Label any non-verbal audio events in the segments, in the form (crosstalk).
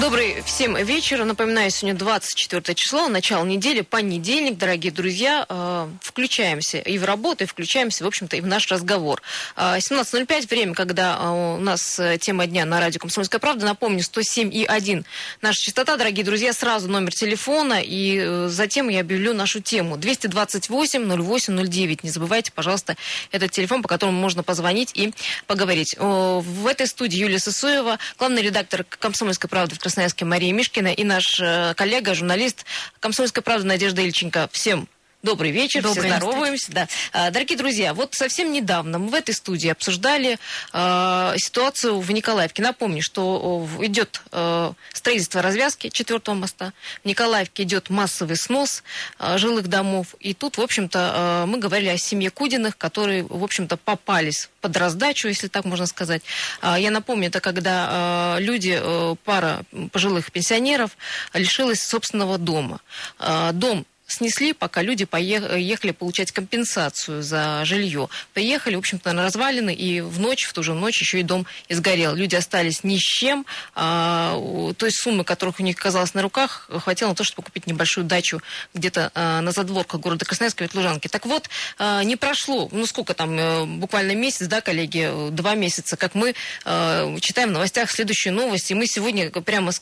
Добрый всем вечер. Напоминаю, сегодня 24 число, начало недели, понедельник. Дорогие друзья, э, включаемся и в работу, и включаемся, в общем-то, и в наш разговор. Э, 17.05, время, когда э, у нас э, тема дня на радио «Комсомольская правда». Напомню, 107,1 наша частота. Дорогие друзья, сразу номер телефона, и э, затем я объявлю нашу тему. 228-08-09. Не забывайте, пожалуйста, этот телефон, по которому можно позвонить и поговорить. Э, В этой студии Юлия Сысоева, главный редактор «Комсомольской правды» в Красноярске Мария Мишкина и наш э, коллега, журналист «Комсомольской правды» Надежда Ильченко. Всем Добрый вечер, Добрый, все здороваемся. Да. А, Дорогие друзья, вот совсем недавно мы в этой студии обсуждали э, ситуацию в Николаевке. Напомню, что э, идет э, строительство развязки четвертого моста. В Николаевке идет массовый снос э, жилых домов. И тут, в общем-то, э, мы говорили о семье Кудиных, которые, в общем-то, попались под раздачу, если так можно сказать. А, Я напомню, это когда э, люди, э, пара пожилых пенсионеров лишилась собственного дома. А, Дом снесли, пока люди поехали получать компенсацию за жилье. Приехали, в общем-то, на развалины, и в ночь, в ту же ночь еще и дом изгорел. Люди остались ни с чем. А, у- той суммы, которых у них оказалось на руках, хватило на то, чтобы купить небольшую дачу где-то а, на задворках города Красноярска, Ветлужанки. Так вот, а, не прошло, ну сколько там, э, буквально месяц, да, коллеги, э, два месяца, как мы э, читаем в новостях следующую новость, и мы сегодня прямо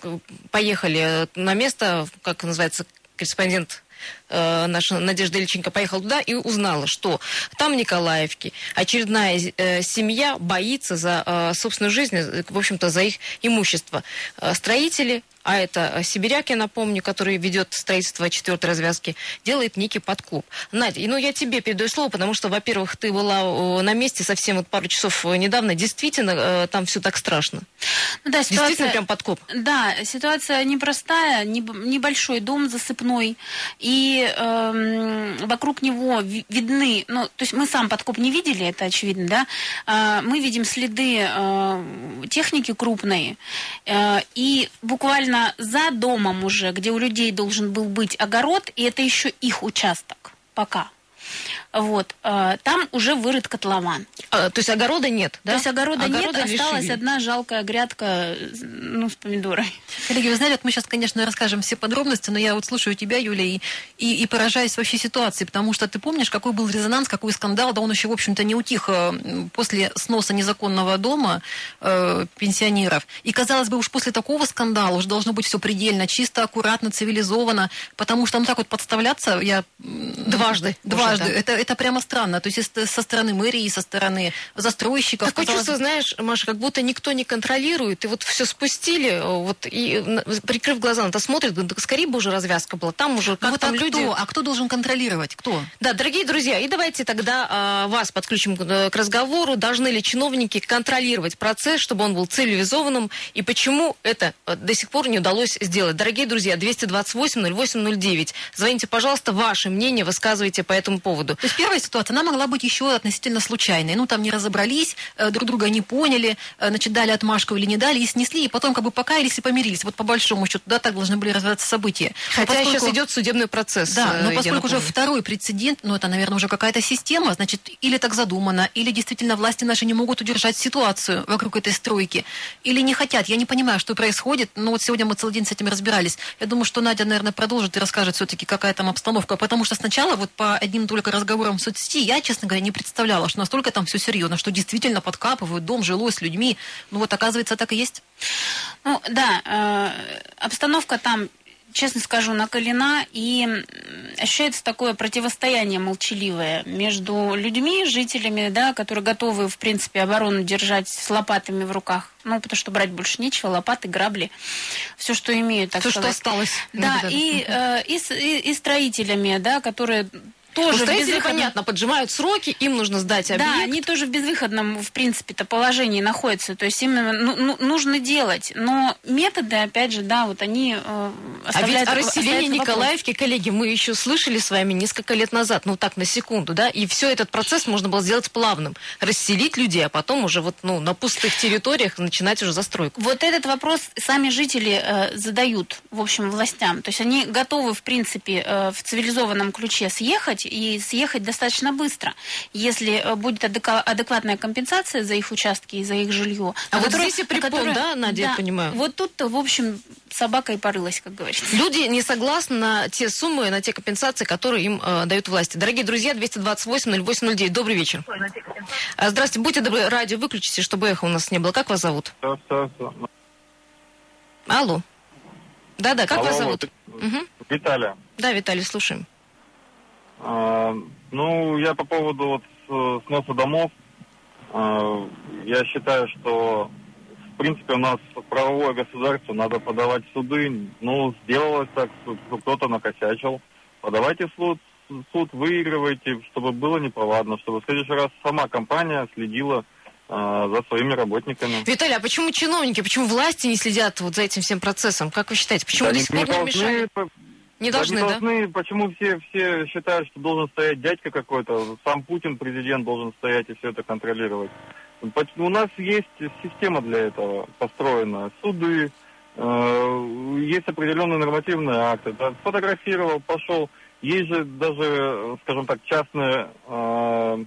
поехали на место, как называется, корреспондент э, наша Надежда Ильченко поехала туда и узнала, что там в Николаевке очередная э, семья боится за э, собственную жизнь, э, в общем-то, за их имущество. Э, строители, а это сибиряк, я напомню, который ведет строительство четвертой развязки, делает некий подклуб. Надя, ну я тебе передаю слово, потому что, во-первых, ты была э, на месте совсем вот пару часов э, недавно. Действительно, там все так страшно. Ну, да, Действительно, ситуация, прям подкоп. да, ситуация непростая, неб- небольшой дом засыпной, и эм, вокруг него ви- видны, ну, то есть мы сам подкоп не видели, это очевидно, да, А, мы видим следы э, техники крупной, э, и буквально за домом уже, где у людей должен был быть огород, и это еще их участок пока. Вот, э, там уже вырыт котлован. А, то есть огорода нет, да? То есть огорода, Огорода нет, осталась лишили. одна жалкая грядка, ну, с помидорой. Коллеги, вы знаете, вот мы сейчас, конечно, расскажем все подробности, но я вот слушаю тебя, Юля, и, и, и поражаюсь вообще ситуации, потому что ты помнишь, какой был резонанс, какой скандал, да он еще, в общем-то, не утих э, после сноса незаконного дома э, пенсионеров. И, казалось бы, уж после такого скандала уже должно быть все предельно чисто, аккуратно, цивилизованно, потому что ну так вот подставляться, я... Дважды Дважды. Да. Это, это прямо странно. То есть со стороны мэрии, со стороны застройщиков. Такое казалось чувство, знаешь, Маша, как будто никто не контролирует, и вот все спустили, э, вот и на- прикрыв глаза на это говорят, «Да скорее бы уже развязка была, там уже Ну как вот там а люди... кто? А кто должен контролировать? Кто? Да, дорогие друзья, и давайте тогда а, вас подключим к, э, к разговору. Должны ли чиновники контролировать процесс, чтобы он был цивилизованным, и почему это э, до сих пор не удалось сделать? Дорогие друзья, 228-08-09. Звоните, пожалуйста, ваше мнение высказывайте по этому поводу. То есть первая ситуация, она могла быть еще относительно случайной. Ну, там не разобрались, э, друг друга не поняли, э, значит, дали отмашку или не дали, и снесли, и потом как бы покаялись и помирились. Вот по большому счету, да, так должны были развиваться события. Хотя поскольку- сейчас идет судебный процесс. Да, э, но поскольку уже второй прецедент, ну, это, наверное, уже какая-то система, значит, или так задумано, или действительно власти наши не могут удержать ситуацию вокруг этой стройки, или не хотят. Я не понимаю, что происходит, но вот сегодня мы целый день с этим разбирались. Я думаю, что Надя, наверное, продолжит и расскажет все-таки, какая там обстановка, потому что сначала вот по одним только разговорам в соцсети я, честно говоря, не представляла, что настолько там все серьезно, что действительно подкапывают дом, жилой с людьми. Ну вот, оказывается, так и есть. Ну, да, э, обстановка там, честно скажу, накалена, и ощущается такое противостояние молчаливое между людьми, жителями, да, которые готовы, в принципе, оборону держать с лопатами в руках. Ну, потому что брать больше нечего, лопаты, грабли, все, что имеют, так что сказать. осталось. Да, и, э, и, и- и строителями, да, которые тоже в строители, безвыходном- понятно, поджимают сроки, им нужно сдать объект. да, они тоже в безвыходном, в принципе-то, положении находятся. То есть именно ну, ну, нужно делать. Но методы, опять же, да, вот они э, А ведь оставляют... о расселении. Николаевки, коллеги, мы еще слышали с вами несколько лет назад, ну так, на секунду, да, и все этот процесс можно было сделать плавным. Расселить людей, а потом уже вот, ну, на пустых территориях начинать уже застройку. Вот этот вопрос сами жители э, задают, в общем, властям. То есть они готовы, в принципе, э, в цивилизованном ключе съехать и съехать достаточно быстро, если э, будет адекватная компенсация за их участки и за их жилье. А вот здесь и на препон, которое- да, Надя, я понимаю? Вот тут, в общем, собака и порылась, как говорится. Люди не согласны на те суммы, на те компенсации, которые им э, дают власти. Дорогие друзья, 228-0809, добрый вечер. А, Здравствуйте, будьте добры, радио выключите, чтобы эхо у нас не было. Как вас зовут? Алло. Да-да, как Алло, вас зовут? ты- Мгм. Виталия. Да, Виталий, слушаем. А, ну, я по поводу вот с- сноса домов. а, я считаю, что в принципе у нас правовое государство, надо подавать в суды. Ну, сделалось так, что кто-то накосячил. Подавайте в суд, суд выигрывайте, чтобы было неповадно, чтобы в следующий раз сама компания следила а, за своими работниками. Виталий, а почему чиновники, почему власти не следят вот за этим всем процессом? Как вы считаете, почему Да до не- сих пор не должны мешали? Не Да должны, не да? должны. Почему все, все считают, что должен стоять дядька какой-то? Сам Путин, президент, должен стоять и все это контролировать. У нас есть система для этого построена. Суды, э, есть определенные нормативные акты. Да, сфотографировал, пошел. Есть же даже, скажем так, частные э,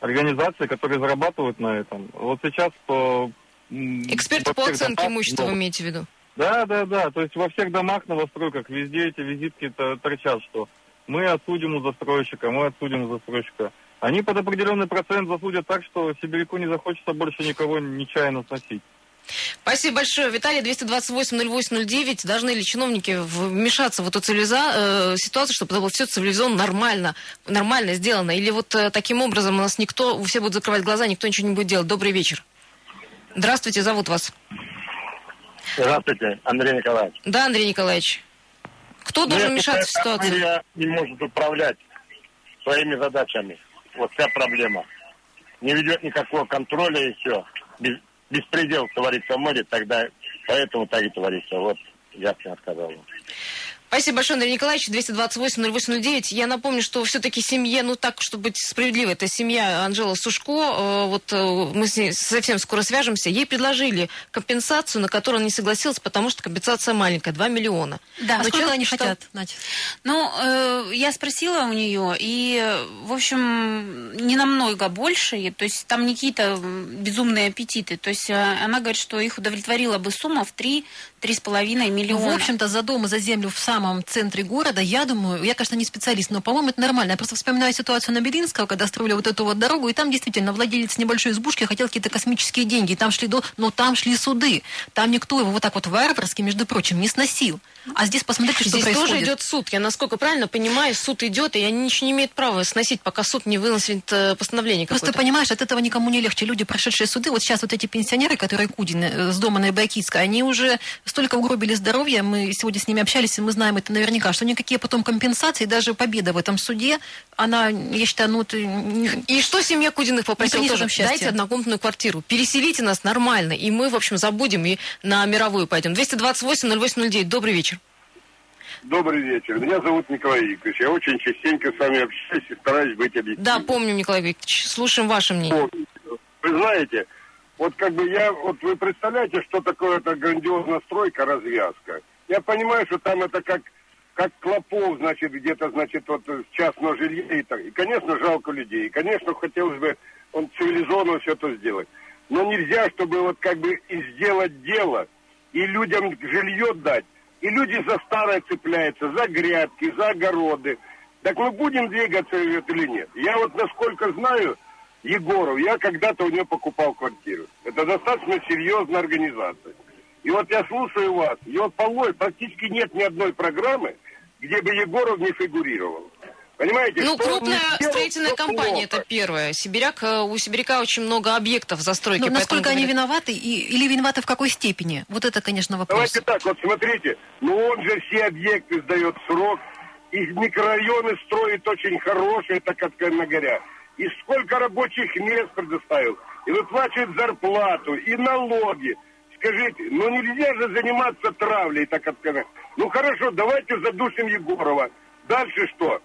организации, которые зарабатывают на этом. Вот сейчас по... Эксперты по оценке имущества вы имеете в виду? Да, да, да. То есть во всех домах, новостройках, везде эти визитки то- торчат, что мы отсудим у застройщика, мы отсудим у застройщика. Они под определенный процент засудят так, что сибиряку не захочется больше никого нечаянно сносить. Спасибо большое. Виталий, 228-08-09. Должны ли чиновники вмешаться в эту цивилиза... э, ситуацию, чтобы это было все цивилизованно, нормально, нормально сделано? Или вот э, таким образом у нас никто, все будут закрывать глаза, никто ничего не будет делать? Добрый вечер. Здравствуйте, зовут вас. Здравствуйте, Андрей Николаевич. Да, Андрей Николаевич. Кто должен Нет, вмешаться в ситуацию? Мэрия не может управлять своими задачами. Вот вся проблема. Не ведет никакого контроля и все. Без, беспредел творится в мэрии, тогда поэтому так и творится. Вот я всем сказал. Спасибо большое, Андрей Николаевич. 228-08-09. Я напомню, что все-таки семье, ну так, чтобы быть справедливой, это семья Анжела Сушко. Э, Вот э, мы с ней совсем скоро свяжемся. Ей предложили компенсацию, на которую она не согласилась, потому что компенсация маленькая, 2 миллиона. Да, А Но сколько человек они считал- хотят, Надя? Ну, э, я спросила у нее, и, в общем, не намного больше, то есть там не какие-то безумные аппетиты. То есть э, она говорит, что их удовлетворила бы сумма в 3-3,5 Ну, миллиона. в общем-то, за дом и за землю в самом центре города, я думаю, я, конечно, не специалист, но, по-моему, это нормально. Я просто вспоминаю ситуацию на Белинского, когда строили вот эту вот дорогу, и там действительно владелец небольшой избушки хотел какие-то космические деньги, и там шли до... но там шли суды. Там никто его вот так вот варварски, между прочим, не сносил. А здесь посмотрите, что Здесь происходит. тоже идет суд. Я насколько правильно понимаю, суд идет, и они ничего не имеют права сносить, пока суд не выносит э, постановление Просто понимаешь, от этого никому не легче. Люди, прошедшие суды, вот сейчас вот эти пенсионеры, которые Кудин э, с дома на Байкитской, они уже столько угробили здоровье, мы сегодня с ними общались, и мы знаем это наверняка, что никакие потом компенсации, даже победа в этом суде, она, я считаю, ну, не- И что семья Кудиных попросила тоже? Дайте однокомнатную квартиру, переселите нас нормально, и мы, в общем, забудем и на мировую пойдем. 228-08-09, добрый вечер. Добрый вечер. Меня зовут Николай Викторович. Я очень частенько с вами общаюсь и стараюсь быть объективным. Да, помню, Николай Викторович, слушаем ваше мнение. Вот. Вы знаете, вот как бы я, вот вы представляете, что такое эта грандиозная стройка, развязка. Я понимаю, что там это как, как клопов, значит, где-то, значит, вот частного жилья и так. И, конечно, жалко людей. И, конечно, хотелось бы он цивилизованно все это сделать. Но нельзя, чтобы вот как бы и сделать дело, и людям жилье дать, и люди за старое цепляются, за грядки, за огороды. Так мы будем двигаться или нет? Я вот насколько знаю, Егоров, я когда-то у него покупал квартиру. Это достаточно серьезная организация. И вот я слушаю вас, и вот полой практически нет ни одной программы, где бы Егоров не фигурировал. Понимаете? Ну, крупная сделал, строительная компания, плохо. это первое. Сибиряк, э, у Сибиряка очень много объектов застройки. Но насколько они говорят- виноваты и, или виноваты в какой степени? Вот это, конечно, вопрос. Давайте так, вот смотрите, ну он же все объекты сдает в срок, и микрорайоны строит очень хорошие, так откровенно говоря. И сколько рабочих мест предоставил, и выплачивает зарплату, и налоги. Скажите, ну нельзя же заниматься травлей, так откровенно. Ну хорошо, давайте задушим Егорова. Дальше что?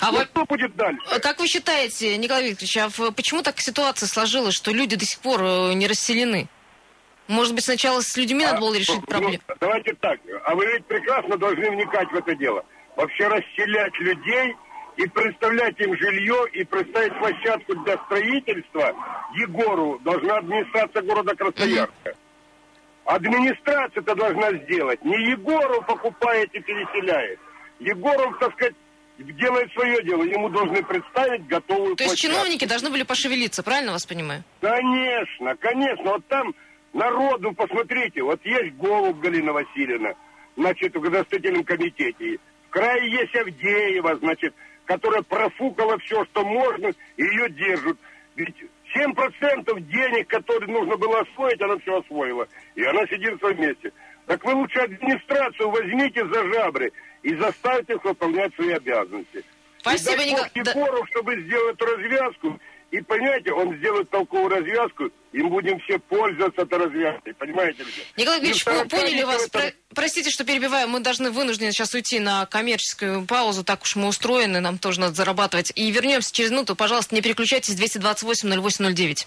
А Ну, вот что будет дальше? э, как вы считаете, Николай Викторович, а почему так ситуация сложилась, что люди до сих пор э, не расселены? Может быть, сначала с людьми надо было А, решить ну, проблему? Давайте так. А вы ведь прекрасно должны вникать в это дело. Вообще расселять людей и представлять им жилье, и представить площадку для строительства Егору должна администрация города Красноярска. Администрация это должна сделать. Не Егоров покупает и переселяет. Егоров, так сказать, делает свое дело. Ему должны представить готовую То есть площадку. чиновники должны были пошевелиться, правильно вас понимаю? Конечно, конечно. Вот там народу, посмотрите, вот есть Голуб Галина Васильевна, значит, в градостроительном комитете. В крае есть Авдеева, значит, которая профукала все, что можно, и ее держат. Ведь 7% денег, которые нужно было освоить, она все освоила. И она сидит в своем месте. Так вы лучше администрацию возьмите за жабры и заставьте их выполнять свои обязанности. Спасибо, и дай Никол- Бог да- Егоров, чтобы сделать развязку. И понимаете, он сделает толковую развязку, и мы будем все пользоваться этой развязкой. Понимаете? Николай Ильич, мы поняли вас. это- Про- Простите, что перебиваю. Мы должны вынуждены сейчас уйти на коммерческую паузу. Так уж мы устроены, нам тоже надо зарабатывать. И вернемся через минуту. Пожалуйста, не переключайтесь. 228-08-09.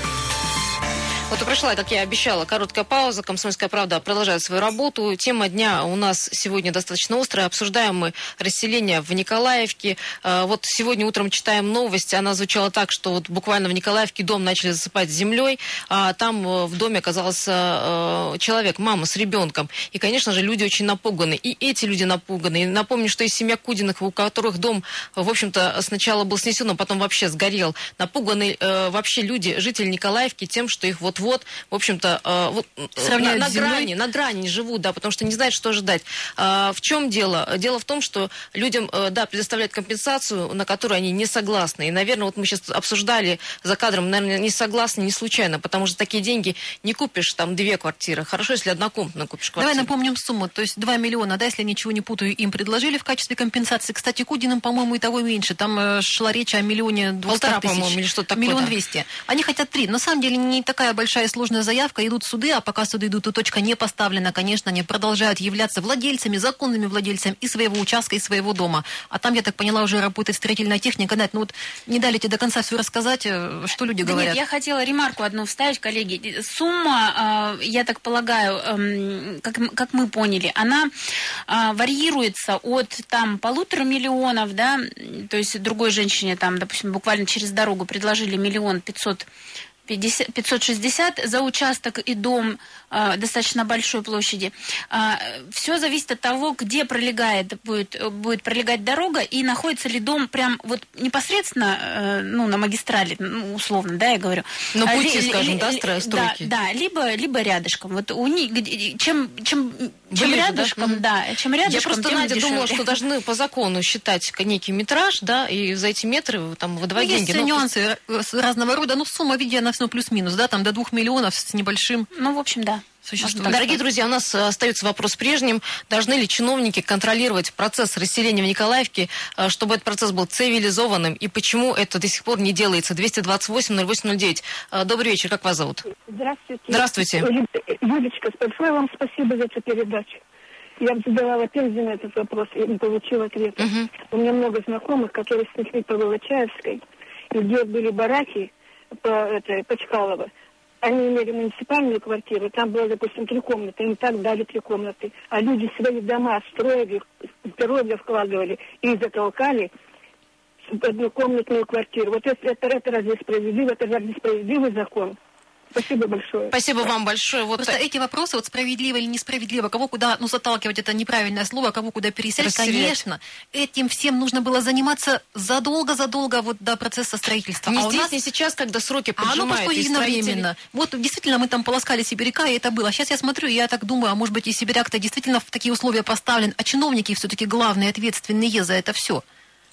Вот и прошла, как я обещала, короткая пауза. Комсомольская правда продолжает свою работу. Тема дня у нас сегодня достаточно острая. Обсуждаем мы расселение в Николаевке. Э, Вот сегодня утром читаем новость. Она звучала так, что вот буквально в Николаевке дом начали засыпать землей. А там э, в доме оказался э, человек, мама с ребенком. И, конечно же, люди очень напуганы. И эти люди напуганы. И напомню, что есть семья Кудиных, у которых дом, в общем-то, сначала был снесен, а потом вообще сгорел. Напуганы э, вообще люди, жители Николаевки, тем, что их вот-вот, в общем-то, э, вот, э, на, на грани, на грани живут, да, потому что не знают, что ожидать. А, в чем дело? Дело в том, что людям, э, да, предоставляют компенсацию, на которую они не согласны. И, наверное, вот мы сейчас обсуждали за кадром, наверное, не согласны не случайно, потому что такие деньги не купишь там две квартиры. Хорошо, если однокомнатную купишь квартиру. Давай напомним сумму. То есть 2 миллиона, да, если я ничего не путаю, им предложили в качестве компенсации. Кстати, Кудиным, по-моему, и того меньше. Там э, шла речь о миллионе двухстах Полтора, тысяч. по-моему, или что-то такое, Миллион двести. Они хотят три. На самом деле не такая большая и сложная заявка. Идут суды, а пока суды идут, и точка не поставлена. Конечно, они продолжают являться владельцами, законными владельцами и своего участка, и своего дома. А там, я так поняла, уже работает строительная техника. Надь, ну вот не дали тебе до конца все рассказать, э, что люди Да говорят. нет, я хотела ремарку одну вставить, коллеги. Сумма, э, я так полагаю, эм, как, как мы поняли, она э, варьируется от там полутора миллионов, да, то есть другой женщине там, допустим, буквально через дорогу предложили миллион пятьсот 50 560 за участок и дом э, достаточно большой площади. Все зависит от того, где пролегает, будет, будет пролегать дорога и находится ли дом прям вот непосредственно э, ну, на магистрали, ну, условно, да, я говорю. На А, пути, ли- скажем, ли- да, стройки? Да, да, либо, либо рядышком. Вот у них, чем, чем, чем Ближе, да? рядышком, Мгм. да, чем рядышком, Я просто, тем Надя, думала, дешевле. что должны по закону считать некий метраж, да, и за эти метры там выдавать Ну, деньги. Есть Ну, нюансы разного рода, но сумма, видя, она все плюс-минус, да, там до двух миллионов с небольшим Ну, в общем, да. Существует. Дорогие друзья, у нас э, остается вопрос прежним. Должны ли чиновники контролировать процесс расселения в Николаевке, э, чтобы этот процесс был цивилизованным? И почему это до сих пор не делается? 228-08-09. Э, Добрый вечер, как вас зовут? Здравствуйте. Здравствуйте. Юлечка, большое вам спасибо за эту передачу. Я задавала Пензе на этот вопрос и не получила ответа. Мгм. У меня много знакомых, которые снесли по Волочаевской, и где были бараки по, это, по Чкалово. Они имели муниципальную квартиру, там было, допустим, три комнаты, им так дали три комнаты. А люди свои дома строили, здоровье вкладывали и затолкали в однокомнатную квартиру. Вот это, это, это разве справедливо? Это разве справедливый закон? Спасибо большое. Спасибо вам большое. Вот Просто эти вопросы, вот справедливо или несправедливо, кого куда, ну, заталкивать, это неправильное слово, кого куда переселять, Расселять. конечно, этим всем нужно было заниматься задолго-задолго вот до процесса строительства. не а у здесь, нас не сейчас, когда сроки А оно поджимают. происходит и строители- единовременно. Вот действительно мы там полоскали сибиряка, и это было. Сейчас я смотрю, и я так думаю, а может быть и сибиряк-то действительно в такие условия поставлен, а чиновники все-таки главные, ответственные за это все.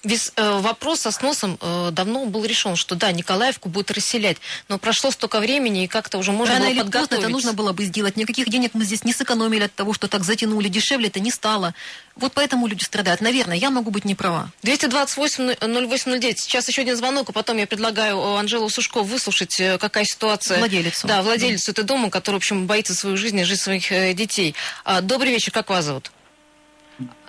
Вес- э, вопрос со сносом э, давно был решен, что да, Николаевку будут расселять, но прошло столько времени, и как-то уже можно Рано было или поздно подготовиться. это нужно было бы сделать. Никаких денег мы здесь не сэкономили от того, что так затянули. Дешевле это не стало. Вот поэтому люди страдают. Наверное, я могу быть не права. 228-08-09. Сейчас еще один звонок, а потом я предлагаю э, Анжелу Сушко выслушать, э, какая ситуация. Владелицу. Да, владелицу этого дома, который, в общем, боится свою жизнь и жизнь своих э, детей. А, Добрый вечер, как вас зовут?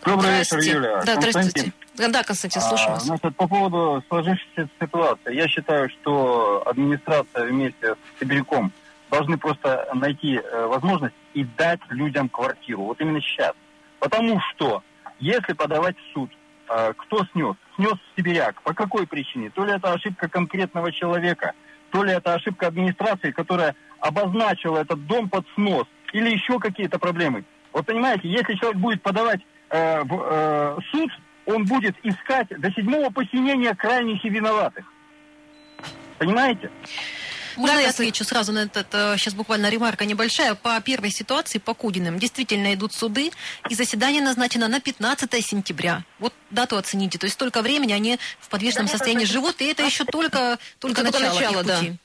Добрый вечер. Юля. Да, Константин. здравствуйте. Да, Константин, слушаю А, вас. Значит, по поводу сложившейся ситуации. Я считаю, что администрация вместе с Сибиряком должны просто найти э, возможность и дать людям квартиру. Вот именно сейчас. Потому что, если подавать в суд, э, кто снес? Снес Сибиряк. По какой причине? То ли это ошибка конкретного человека, то ли это ошибка администрации, которая обозначила этот дом под снос, или еще какие-то проблемы. Вот понимаете, если человек будет подавать э, в э, суд, он будет искать до седьмого посинения крайних и виноватых. Понимаете? Можно Да, я отвечу сразу на этот, э, сейчас буквально ремарка небольшая. По первой ситуации, по Кудиным, действительно идут суды, и заседание назначено на 15 сентября. Вот дату оцените. То есть столько времени они в подвешенном состоянии живут, и это еще только, только, Только начало, начало, да. пути. Да,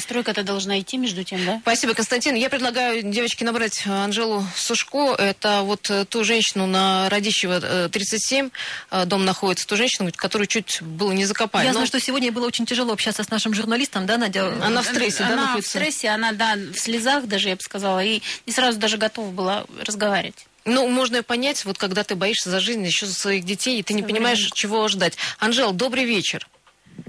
стройка-то должна идти между тем, да? Спасибо, Константин. Я предлагаю девочке набрать э, Анжелу Сушко. Это вот э, ту женщину на Радищева э, 37, э, дом находится, ту женщину, которую чуть было не закопали. Я Но знаю, что сегодня было очень тяжело общаться с нашим журналистом, да, Надя? Она в стрессе, да, Она в стрессе, она, да, в слезах даже, я бы сказала, и не сразу даже готова была разговаривать. Ну, можно и понять, вот когда ты боишься за жизнь еще за своих детей, и ты не понимаешь, время. чего ждать. Анжел, добрый вечер.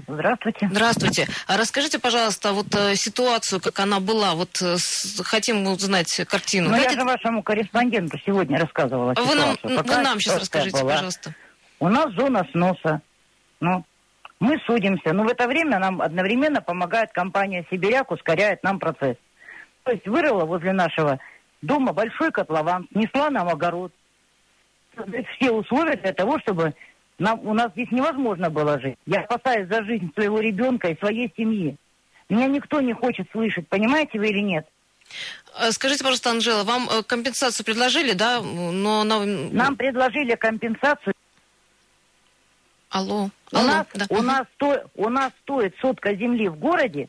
Здравствуйте. Здравствуйте. А расскажите, пожалуйста, вот э, ситуацию, как она была. Вот э, с- хотим узнать картину. Ну, я Давайте- же вашему корреспонденту сегодня рассказывала Вы нам, вы Какая нам сейчас расскажите, была. пожалуйста. У нас зона сноса. Ну, мы судимся. Но в это время нам одновременно помогает компания «Сибиряк», ускоряет нам процесс. То есть вырыла возле нашего дома большой котлован, снесла нам огород. Все условия для того, чтобы нам, у нас здесь невозможно было жить. Я опасаюсь за жизнь своего ребенка и своей семьи. Меня никто не хочет слышать, понимаете вы или нет? Э, Скажите, пожалуйста, Анжела, вам э, компенсацию предложили, да? Но она... Нам предложили компенсацию Алло. У, Алло. нас, да. у, нас сто- у нас стоит сотка земли в городе,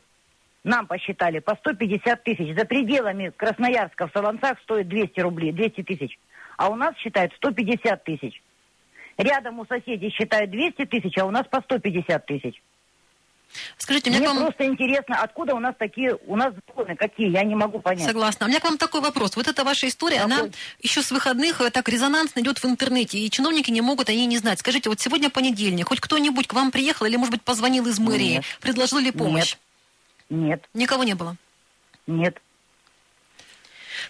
нам посчитали, по 150 тысяч. За пределами Красноярска в Солонцах стоит 200 рублей, 200 тысяч. А у нас считают 150 тысяч. Рядом у соседей считают 200 тысяч, а у нас по 150 тысяч. Скажите, Мне к вам... просто интересно, откуда у нас такие, у нас законы какие, я не могу понять. Согласна. У меня к вам такой вопрос. Вот эта ваша история, Какой? она еще с выходных э, так резонансно идет в интернете, и чиновники не могут о ней не знать. Скажите, вот сегодня понедельник, хоть кто-нибудь к вам приехал или, может быть, позвонил из мэрии, Нет. предложил ли помощь? Нет, Никого не было. нет.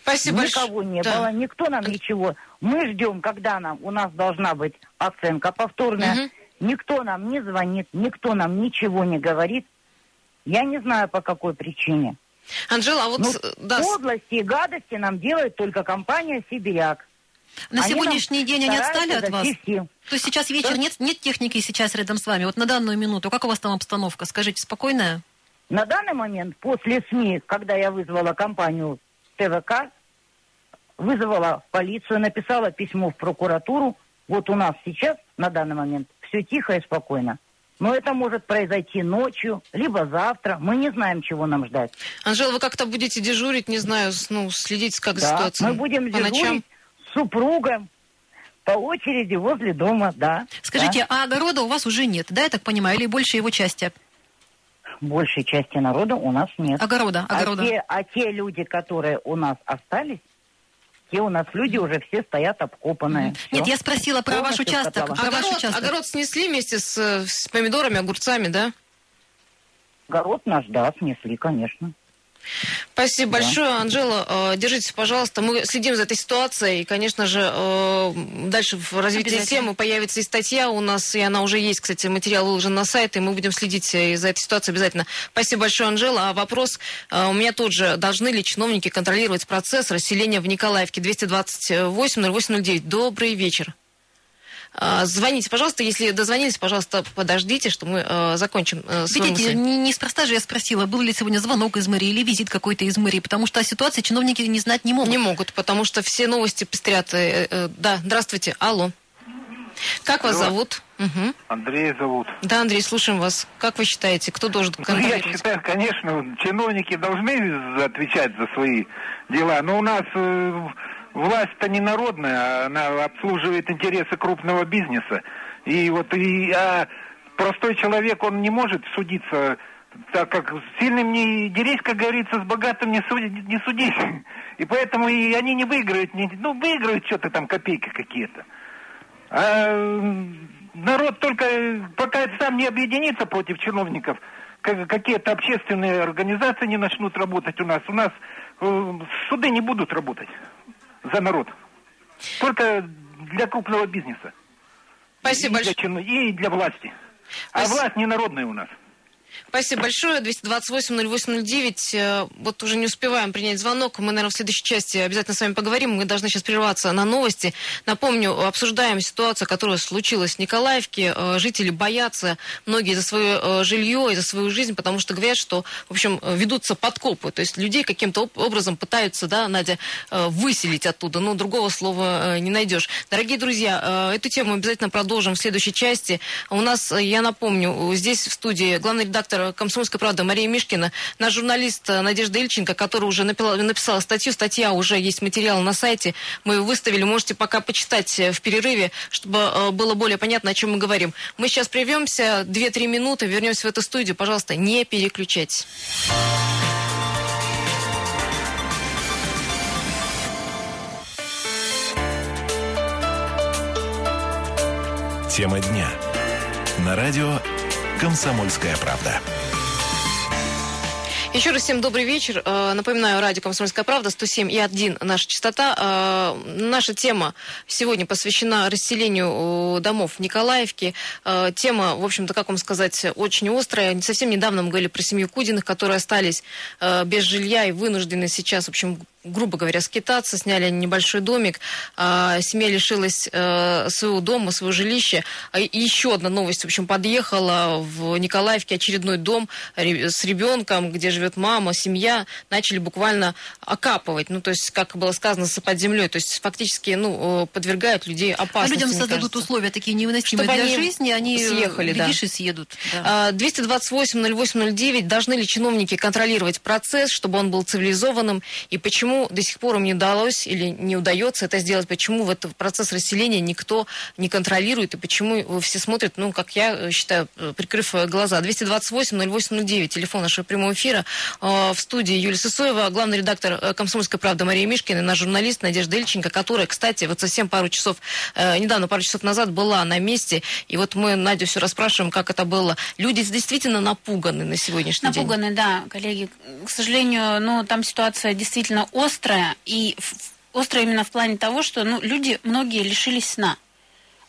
Спасибо Никого большое. не Да. было, никто нам ничего. Мы ждем, когда нам у нас должна быть оценка повторная. Мгм. Никто нам не звонит, никто нам ничего не говорит. Я не знаю по какой причине. Анжела, а вот... Ну, да, подлости и гадости нам делает только компания «Сибиряк». На Они сегодняшний день они отстали от вас? сил. То есть сейчас вечер, нет, нет техники сейчас рядом с вами? Вот на данную минуту, как у вас там обстановка? Скажите, спокойная? На данный момент, после СМИ, когда я вызвала компанию ТВК, вызвала полицию, написала письмо в прокуратуру. Вот у нас сейчас, на данный момент, все тихо и спокойно. Но это может произойти ночью, либо завтра. Мы не знаем, чего нам ждать. Анжела, вы как-то будете дежурить, не знаю, ну, следить, как Да, ситуация мы будем по ночам? дежурить с супругом по очереди возле дома, да. Скажите, а огорода у вас уже нет, да, я так понимаю, или больше его части? Большей части народа у нас нет. Огорода, огорода. А те, а те люди, которые у нас остались, те у нас люди уже все стоят обкопанные. Всё. Нет, я спросила про ваш участок. Про ваш Огород, участок. огород снесли вместе с, с помидорами, огурцами, да? Огород наш, да, снесли, конечно. Спасибо Да. большое, Анжела. э, Держитесь, пожалуйста. Мы следим за этой ситуацией. И, конечно же, э, дальше в развитии темы появится и статья у нас, и она уже есть, кстати, материал выложен на сайт, и мы будем следить э, за этой ситуацией обязательно. Спасибо большое, Анжела. А вопрос у меня тот же. Должны ли чиновники контролировать процесс расселения в Николаевке? 228-0809. Добрый вечер. А, Звоните, пожалуйста. Если дозвонились, пожалуйста, подождите, что мы э, закончим э, свою Видите, мысль. не- неспроста же я спросила, был ли сегодня звонок из мэрии или визит какой-то из мэрии, потому что о ситуации чиновники не знать не могут. Не могут, потому что все новости пестрят. э, э, Да, здравствуйте. Алло. Как вас Алло. зовут? Мгм. Андрей зовут. Да, Андрей, слушаем вас. Как вы считаете, кто должен Ну, я контролировать? считаю, конечно, чиновники должны отвечать за свои дела, но у нас э, власть-то не народная, она обслуживает интересы крупного бизнеса. И вот и, а простой человек, он не может судиться, так как сильным не дерись, как говорится, с богатым не, суди, не судись. (laughs) И поэтому и они не выиграют, не- ну, выиграют что-то там, копейки какие-то. А народ только пока сам не объединится против чиновников, как- какие-то общественные организации не начнут работать у нас, у нас э, суды не будут работать за народ. Только для крупного бизнеса. Спасибо и большое. Для И для власти. А Спасибо. власть не народная у нас. Спасибо большое. 228-08-09. Э, Вот уже не успеваем принять звонок. Мы, наверное, в следующей части обязательно с вами поговорим. Мы должны сейчас прерваться на новости. Напомню, обсуждаем ситуацию, которая случилась в Николаевке. Э, Жители боятся, многие за свое э, жилье и за свою жизнь, потому что говорят, что, в общем, ведутся подкопы. То есть людей каким-то об- образом пытаются, да, Надя, выселить оттуда. Но другого слова не найдешь. Дорогие друзья, эту тему обязательно продолжим в следующей части. У нас, я напомню, здесь в студии главный редактор «Комсомольской правды» Мария Мишкина, наш журналист Надежда Ильченко, которая уже напила- написала статью. Статья уже есть материал на сайте. Мы ее выставили. Можете пока почитать э, в перерыве, чтобы э, было более понятно, о чем мы говорим. Мы сейчас прервемся 2-3 минуты, вернемся в эту студию. Пожалуйста, не переключайтесь. Тема дня. На радио «Комсомольская правда». Еще раз всем добрый вечер. Э, Напоминаю, радио «Комсомольская правда», 107 и 1 наша частота. Э, Наша тема сегодня посвящена расселению э, домов в Николаевке. Тема, в общем-то, как вам сказать, очень острая. Совсем недавно мы говорили про семью Кудиных, которые остались без жилья и вынуждены сейчас, в общем, грубо говоря, скитаться, сняли небольшой домик, а, семья лишилась э, своего дома, своего жилища. А, И еще одна новость, в общем, подъехала в Николаевке очередной дом с ребенком, где живет мама, семья, начали буквально окапывать, ну, то есть, как было сказано, сыпать землей, то есть, фактически, ну, э, подвергают людей А опасности. людям мне создадут кажется. условия такие невыносимые Чтобы для они жизни, они съехали, да. глядишь, и съедут. да. А, 228-08-09. Должны ли чиновники контролировать процесс, чтобы он был цивилизованным? И почему до сих пор им не удалось или не удается это сделать? Почему в этот процесс расселения никто не контролирует? И почему все смотрят, ну, как я э, считаю, э, прикрыв э, глаза? 228-08-09. Телефон нашего прямого эфира. В студии Юлия Сысоева, главный редактор «Комсомольской правды» Мария Мишкина, и наш журналист Надежда Ильченко, которая, кстати, вот совсем пару часов, недавно, пару часов назад была на месте. И вот мы Надю все расспрашиваем, как это было. Люди действительно напуганы на сегодняшний день. Напуганы, да, коллеги. К сожалению, ну, там ситуация действительно острая. И острая именно в плане того, что ну, люди, многие лишились сна.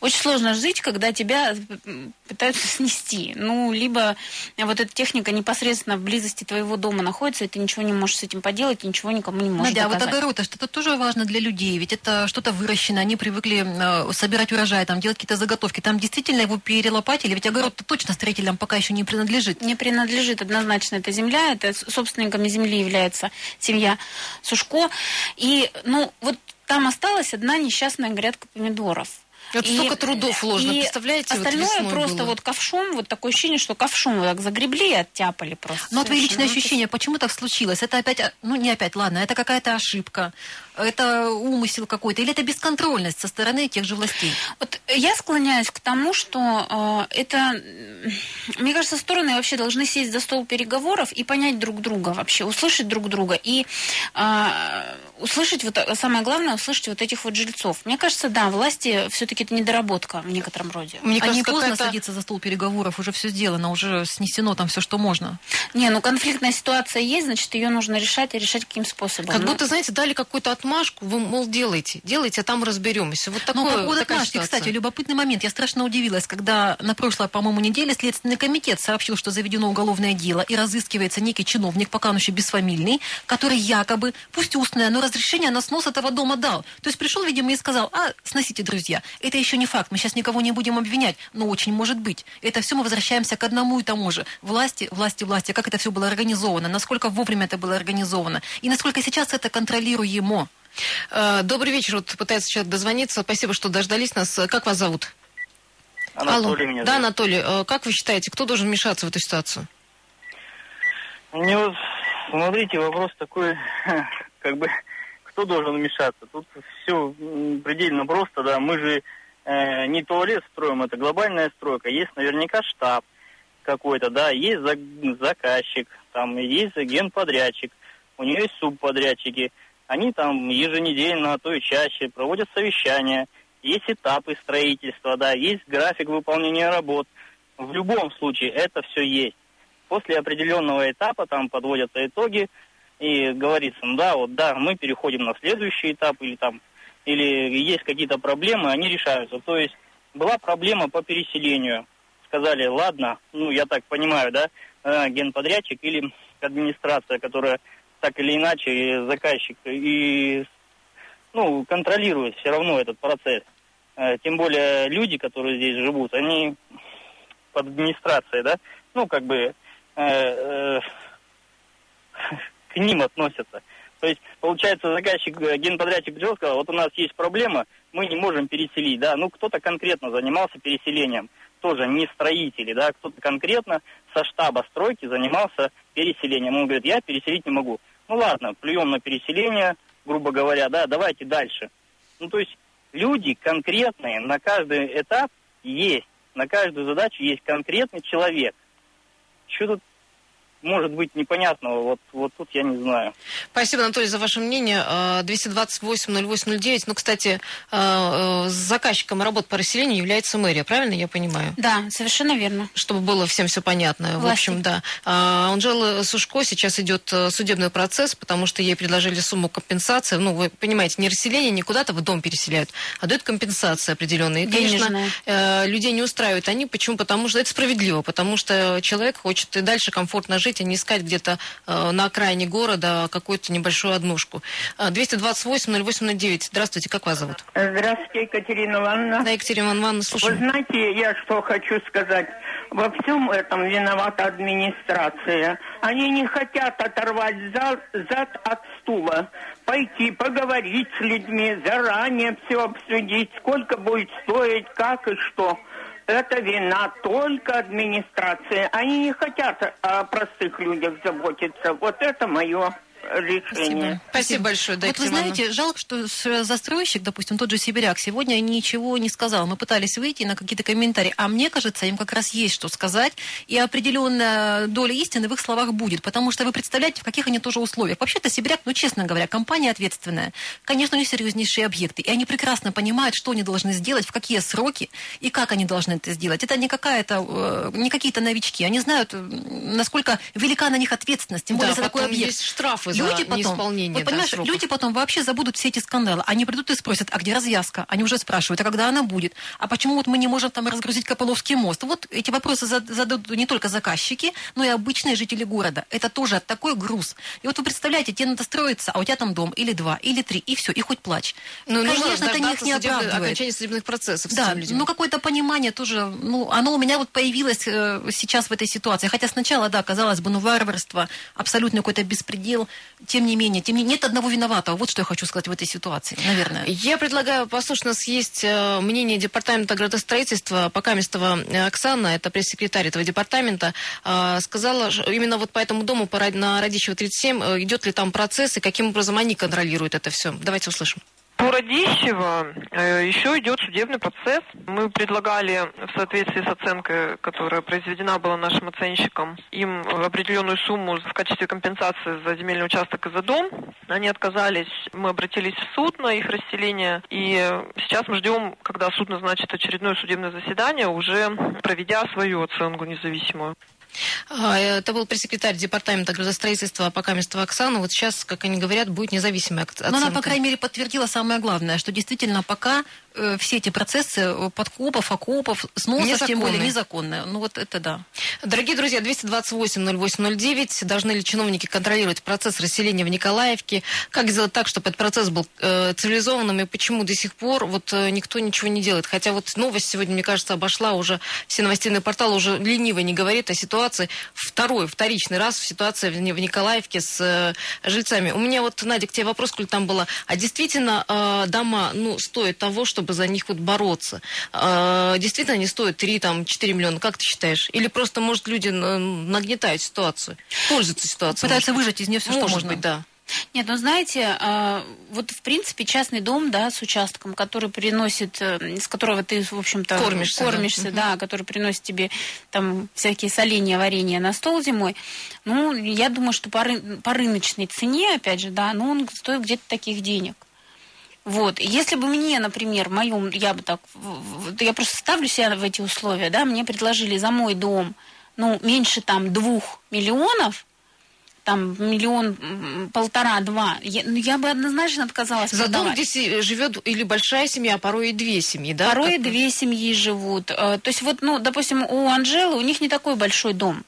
Очень сложно жить, когда тебя м, пытаются снести. Ну, либо вот эта техника непосредственно в близости твоего дома находится, и ты ничего не можешь с этим поделать, ничего никому не можешь Надя, а вот доказать. огород, что это тоже важно для людей, ведь это что-то выращено, они привыкли э, собирать урожай, там, делать какие-то заготовки, там действительно его перелопатили, ведь огород точно строителям пока еще не принадлежит. не принадлежит однозначно эта земля. Это собственниками земли является семья Сушко. И, ну, вот там осталась одна несчастная грядка помидоров. Вот столько трудов вложено, и представляете, вот Остальное весной просто было. вот ковшом, вот такое ощущение, что ковшом вот так загребли и оттяпали просто. Но твои Совершенно. личные Ну, ощущения, почему так случилось? Это опять, а, ну не опять, ладно, это какая-то ошибка, это умысел какой-то, или это бесконтрольность со стороны тех же властей? Вот я склоняюсь к тому, что э, это, мне кажется, стороны вообще должны сесть за стол переговоров и понять друг друга вообще, услышать друг друга и э, услышать, вот, самое главное, услышать вот этих вот жильцов. Мне кажется, да, власти все-таки это недоработка в некотором роде. Мне не кажется, поздно какая-то- садиться за стол переговоров, уже все сделано, уже снесено там все, что можно. Не, ну конфликтная ситуация есть, значит, ее нужно решать и решать каким способом. Как Ну, будто, знаете, дали какую-то отмашку, вы, мол, делайте, делайте, а там разберемся. Вот Но такое, по поводу такая отмашки, ситуация. кстати, любопытный момент. Я страшно удивилась, когда на прошлой, по-моему, неделе Следственный комитет сообщил, что заведено уголовное дело и разыскивается некий чиновник, пока он еще бесфамильный, который якобы, пусть устное, но разрешение на снос этого дома дал. То есть пришел, видимо, и сказал, а, сносите, друзья. Это еще не факт, мы сейчас никого не будем обвинять, но очень может быть. Это все мы возвращаемся к одному и тому же. Власти, власти, власти, как это все было организовано, насколько вовремя это было организовано, и насколько сейчас это контролируемо. Э, Добрый вечер. Вот пытается человек дозвониться. Спасибо, что дождались нас. Как вас зовут? Анатолий Алло. меня Да, зовут. Анатолий. э, Как вы считаете, кто должен вмешаться в эту ситуацию? Мне вот, смотрите, вопрос такой, (laughs) как бы, кто должен вмешаться? Тут все предельно просто, да, мы же э, не туалет строим, это глобальная стройка, есть наверняка штаб какой-то, да, есть за- заказчик, там есть генподрядчик, у нее есть субподрядчики, они там еженедельно, а то и чаще проводят совещания, есть этапы строительства, да, есть график выполнения работ. В любом случае это все есть. После определенного этапа там подводятся итоги и говорится, ну да, вот да, мы переходим на следующий этап или там, или есть какие-то проблемы, они решаются. То есть была проблема по переселению. Сказали, ладно, ну я так понимаю, да, э, генподрядчик или администрация, которая так или иначе заказчик и ну, контролирует все равно этот процесс. Э, тем более люди, которые здесь живут, они под администрацией, да, ну, как бы э, э, (laughs) к ним относятся. То есть, получается, заказчик, э, генподрядчик пришел, сказал, вот у нас есть проблема, мы не можем переселить, да, ну, кто-то конкретно занимался переселением, тоже не строители, да, кто-то конкретно со штаба стройки занимался переселением. Он говорит, я переселить не могу. Ну, ладно, плюем на переселение, грубо говоря, да, давайте дальше. Ну, то есть, люди конкретные на каждый этап есть, на каждую задачу есть конкретный человек. Что тут может быть непонятного, вот, вот тут я не знаю. Спасибо, Анатолий, за ваше мнение. 228-08-09. Ну, кстати, а, э, заказчиком работ по расселению является мэрия, правильно я понимаю? Да, совершенно верно. Чтобы было всем все понятно. Власти. В общем, да. А, Анжела Сушко сейчас идет э, судебный процесс, потому что ей предложили сумму компенсации. Ну, вы понимаете, не расселение, не куда-то в дом переселяют, а дают компенсации определенные. И, конечно, Денежная. э, людей не устраивают они. Почему? Потому что это справедливо, потому что человек хочет и дальше комфортно жить, а не искать где-то э, на окраине города какую-то небольшую однушку. Э, 228-08-09. Здравствуйте, как вас зовут? Здравствуйте, Екатерина Ивановна. Да, Екатерина Ивановна, Вы слушаю. знаете, я что хочу сказать. Во всем этом виновата администрация. Они не хотят оторвать зад, зад от стула. Пойти поговорить с людьми, заранее все обсудить, сколько будет стоить, как и что. Это вина только администрации. Они не хотят о простых людях заботиться. Вот это мое решение. Спасибо большое, да, Вот вы Екатерина Ивановна. знаете, жалко, что с- застройщик, допустим, тот же Сибиряк, сегодня ничего не сказал. Мы пытались выйти на какие-то комментарии, а мне кажется, им как раз есть что сказать, и определенная доля истины в их словах будет, потому что вы представляете, в каких они тоже условиях. Вообще-то Сибиряк, ну, честно говоря, компания ответственная. Конечно, у них серьезнейшие объекты, и они прекрасно понимают, что они должны сделать, в какие сроки и как они должны это сделать. Это не какая-то, э, не какие-то новички. Они знают, э, насколько велика на них ответственность, тем Да, более за такой объект. есть штрафы за люди потом, неисполнение, вот да, понимаешь, сроков. люди потом вообще забудут все эти скандалы. Они придут и спросят, а где развязка? Они уже спрашивают, а когда она будет? А почему вот мы не можем там разгрузить Копыловский мост? Вот эти вопросы зад- зададут не только заказчики, но и обычные жители города. Это тоже такой груз. И вот вы представляете, тебе надо строиться, а у тебя там дом или два, или три, и все, и хоть плачь. Ну, нужно Конечно, это их дождаться не оправдывает. окончания судебных процессов Да, людьми. ну какое-то понимание тоже, ну, оно у меня вот появилось э, сейчас в этой ситуации. Хотя сначала, да, казалось бы, ну, варварство, абсолютно какой-то беспредел. Тем не менее, тем не нет одного виноватого. Вот что я хочу сказать в этой ситуации, наверное. Я предлагаю послушать, у нас есть э, мнение департамента градостроительства Покаместова э, Оксана, это пресс-секретарь этого департамента, э, сказала, что именно вот по этому дому на Радищева 37 э, идет ли там процесс и каким образом они контролируют это все. Давайте услышим. По Радищево э, еще идет судебный процесс. Мы предлагали в соответствии с оценкой, которая произведена была нашим оценщиком, им определенную сумму в качестве компенсации за земельный участок и за дом. Они отказались, мы обратились в суд на их расселение, и сейчас мы ждем, когда суд назначит очередное судебное заседание, уже проведя свою оценку независимую. А, Это был пресс-секретарь департамента градостроительства Покаместова Оксана. Вот сейчас, как они говорят, будет независимая оценка. Но она, по крайней мере, подтвердила самое главное, что действительно пока э, все эти процессы э, подкопов, окопов, сносов, тем более Незаконные. незаконные. Ну вот это да. Дорогие друзья, 228-08-09. Должны ли чиновники контролировать процесс расселения в Николаевке? Как сделать так, чтобы этот процесс был э, цивилизованным? И почему до сих пор вот э, никто ничего не делает? Хотя вот новость сегодня, мне кажется, обошла уже все новостные порталы, уже лениво не говорит о ситуации. Второй, вторичный раз в ситуации в в Николаевке с э, жильцами. У меня вот, Надя, к тебе вопрос, коль там была. А действительно э, дома, ну, стоят того, чтобы за них вот бороться? Э, действительно они стоят 3, там, 4 миллиона? Как ты считаешь? Или просто, может, люди нагнетают ситуацию, пользуются ситуацией? Пытаются может выжать из нее все, что Может можно. быть, да. Нет, ну знаете, а, вот в принципе частный дом, да, с участком, который приносит, э, из которого ты, в общем-то, Кормишься, да. кормишься, Мгм. да, который приносит тебе там всякие соленья, варенья на стол зимой. Ну, я думаю, что по, ры- по рыночной цене, опять же, да, ну он стоит где-то таких денег. Вот. Если бы мне, например, моем, я бы так, я просто ставлю себя в эти условия, да, мне предложили за мой дом, ну, меньше там двух миллионов, там миллион, полтора-два, я, ну, я бы однозначно отказалась За дом, продавать. где си- живет или большая семья, а порой и две семьи, да? Порой как- две семьи живут. Э, То есть вот, ну, допустим, у Анжелы, у них не такой большой дом.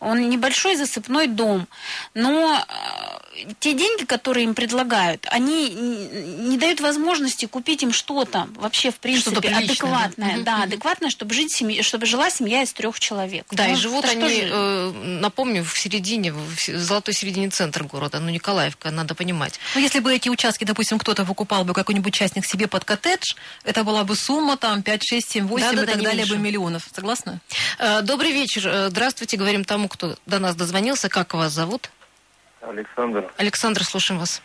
Он небольшой засыпной дом. Но э, те деньги, которые им предлагают, они не дают возможности купить им что-то вообще, в принципе, да? адекватное. Да, мгм. адекватное, чтобы, жить семье, чтобы жила семья из трех человек. Да, Ну, и живут они, же- э, напомню, в середине, в золотой середине центра города, ну, Николаевка, надо понимать. Ну, если бы эти участки, допустим, кто-то выкупал бы какой-нибудь частник себе под коттедж, это была бы сумма там 5, 6, 7, 8 Да-да-да, и так не далее меньше. бы миллионов. Согласны? Э, Добрый вечер. Э, Здравствуйте, говорим тому, кто до нас дозвонился. Как вас зовут? Александр. Александр, слушаем вас.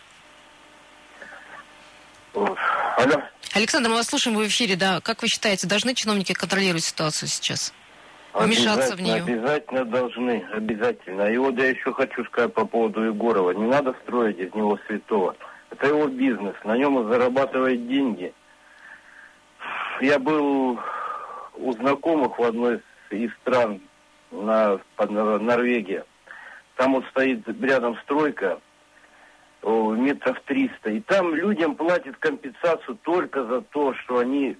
Алло. Александр, мы вас слушаем вы в эфире, да. Как вы считаете, должны чиновники контролировать ситуацию сейчас? Вмешаться в нее? Обязательно должны, обязательно. И вот я еще хочу сказать по поводу Егорова. Не надо строить из него святого. Это его бизнес, на нем он зарабатывает деньги. Я был у знакомых в одной из, стран, на, под Нор- Норвегия. Там вот стоит рядом стройка, о, метров 300. И там людям платят компенсацию только за то, что они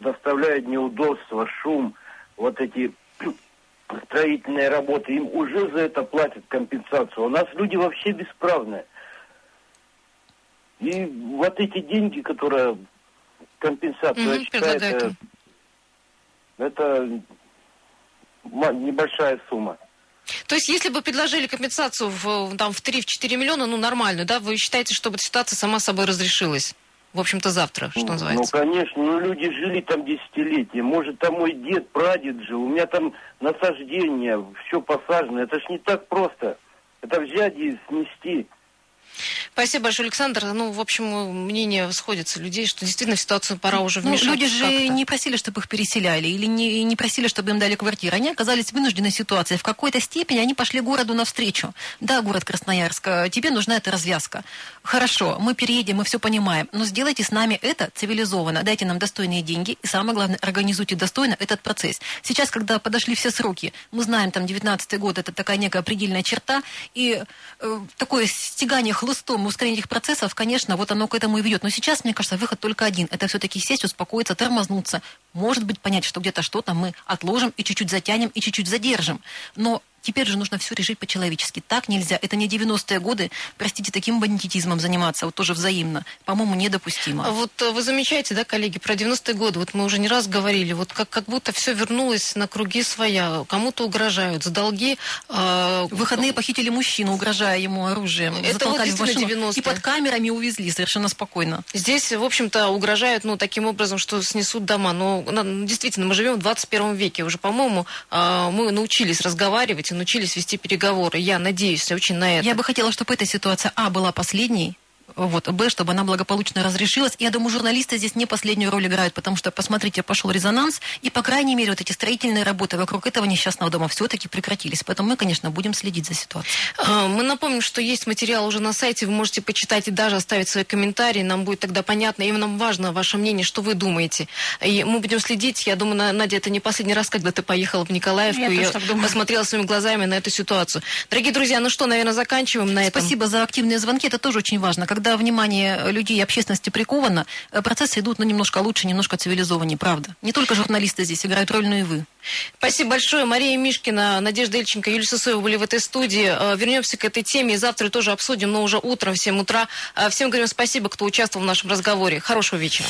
доставляют неудобства, шум, вот эти (clears throat) строительные работы. Им уже за это платят компенсацию. У нас люди вообще бесправные. И вот эти деньги, которые компенсацию, я считаю, предлагают это, это небольшая сумма. То есть, если бы предложили компенсацию в, там, в 3-4 миллиона, ну, нормальную, да, вы считаете, что эта ситуация сама собой разрешилась? В общем-то, завтра, что Ну, называется. конечно, ну люди жили там десятилетия. Может, там мой дед, прадед жил. У меня там насаждение, все посажено. Это ж не так просто. Это взять и снести. Спасибо большое, Александр. Ну, в общем, мнение сходится людей, что действительно в ситуацию пора уже Ну, вмешаться. люди же не просили, чтобы их переселяли, или не, не просили, чтобы им дали квартиры. Они оказались в вынужденной ситуации. В какой-то степени они пошли городу навстречу. Да, город Красноярск, э, тебе нужна эта развязка. Хорошо, мы переедем, мы все понимаем, но сделайте с нами это цивилизованно. Дайте нам достойные деньги, и самое главное, организуйте достойно этот процесс. Сейчас, когда подошли все сроки, мы знаем, там, 19 год, это такая некая предельная черта, и э, такое стягание хлыстом, ускорение этих процессов, конечно, вот оно к этому и ведет. Но сейчас, мне кажется, выход только один. Это все-таки сесть, успокоиться, тормознуться. Может быть, понять, что где-то что-то мы отложим и чуть-чуть затянем, и чуть-чуть задержим. Но теперь же нужно все решить по-человечески. Так нельзя. Это не 90-е годы, простите, таким бандитизмом заниматься, вот тоже взаимно. По-моему, недопустимо. А Вот э, вы замечаете, да, коллеги, про 90-е годы, вот мы уже не раз говорили, вот как, как будто все вернулось на круги своя, кому-то угрожают за долги. э, выходные похитили мужчину, угрожая ему оружием. Это вот в машину действительно 90-е. и под камерами увезли совершенно спокойно. Здесь, в общем-то, угрожают, ну, таким образом, что снесут дома. Но действительно, мы живем в 21 веке. Уже, по-моему, э, мы научились разговаривать научились вести переговоры. Я надеюсь очень на это. Я бы хотела, чтобы эта ситуация, а, была последней, вот, б, чтобы она благополучно разрешилась. И я думаю, журналисты здесь не последнюю роль играют, потому что, посмотрите, пошел резонанс, и, по крайней мере, вот эти строительные работы вокруг этого несчастного дома все-таки прекратились. Поэтому мы, конечно, будем следить за ситуацией. А, Мы напомним, что есть материал уже на сайте, вы можете почитать и даже оставить свои комментарии, нам будет тогда понятно, и нам важно ваше мнение, что вы думаете. И мы будем следить, я думаю, На- Надя, это не последний раз, когда ты поехала в Николаевку Я и думаю. посмотрела своими глазами на эту ситуацию. Дорогие друзья, ну что, наверное, заканчиваем на этом. Спасибо за активные звонки, это тоже очень важно. Когда внимание людей и общественности приковано, э, процессы идут ну, немножко лучше, немножко цивилизованнее, правда. Не только журналисты здесь играют роль, но и вы. Спасибо большое. Мария Мишкина, Надежда Ильченко, Юлия Сысоева были в этой студии. Э, Вернемся к этой теме и завтра тоже обсудим, но уже утром в 7 утра. Э, Всем говорим спасибо, кто участвовал в нашем разговоре. Хорошего вечера.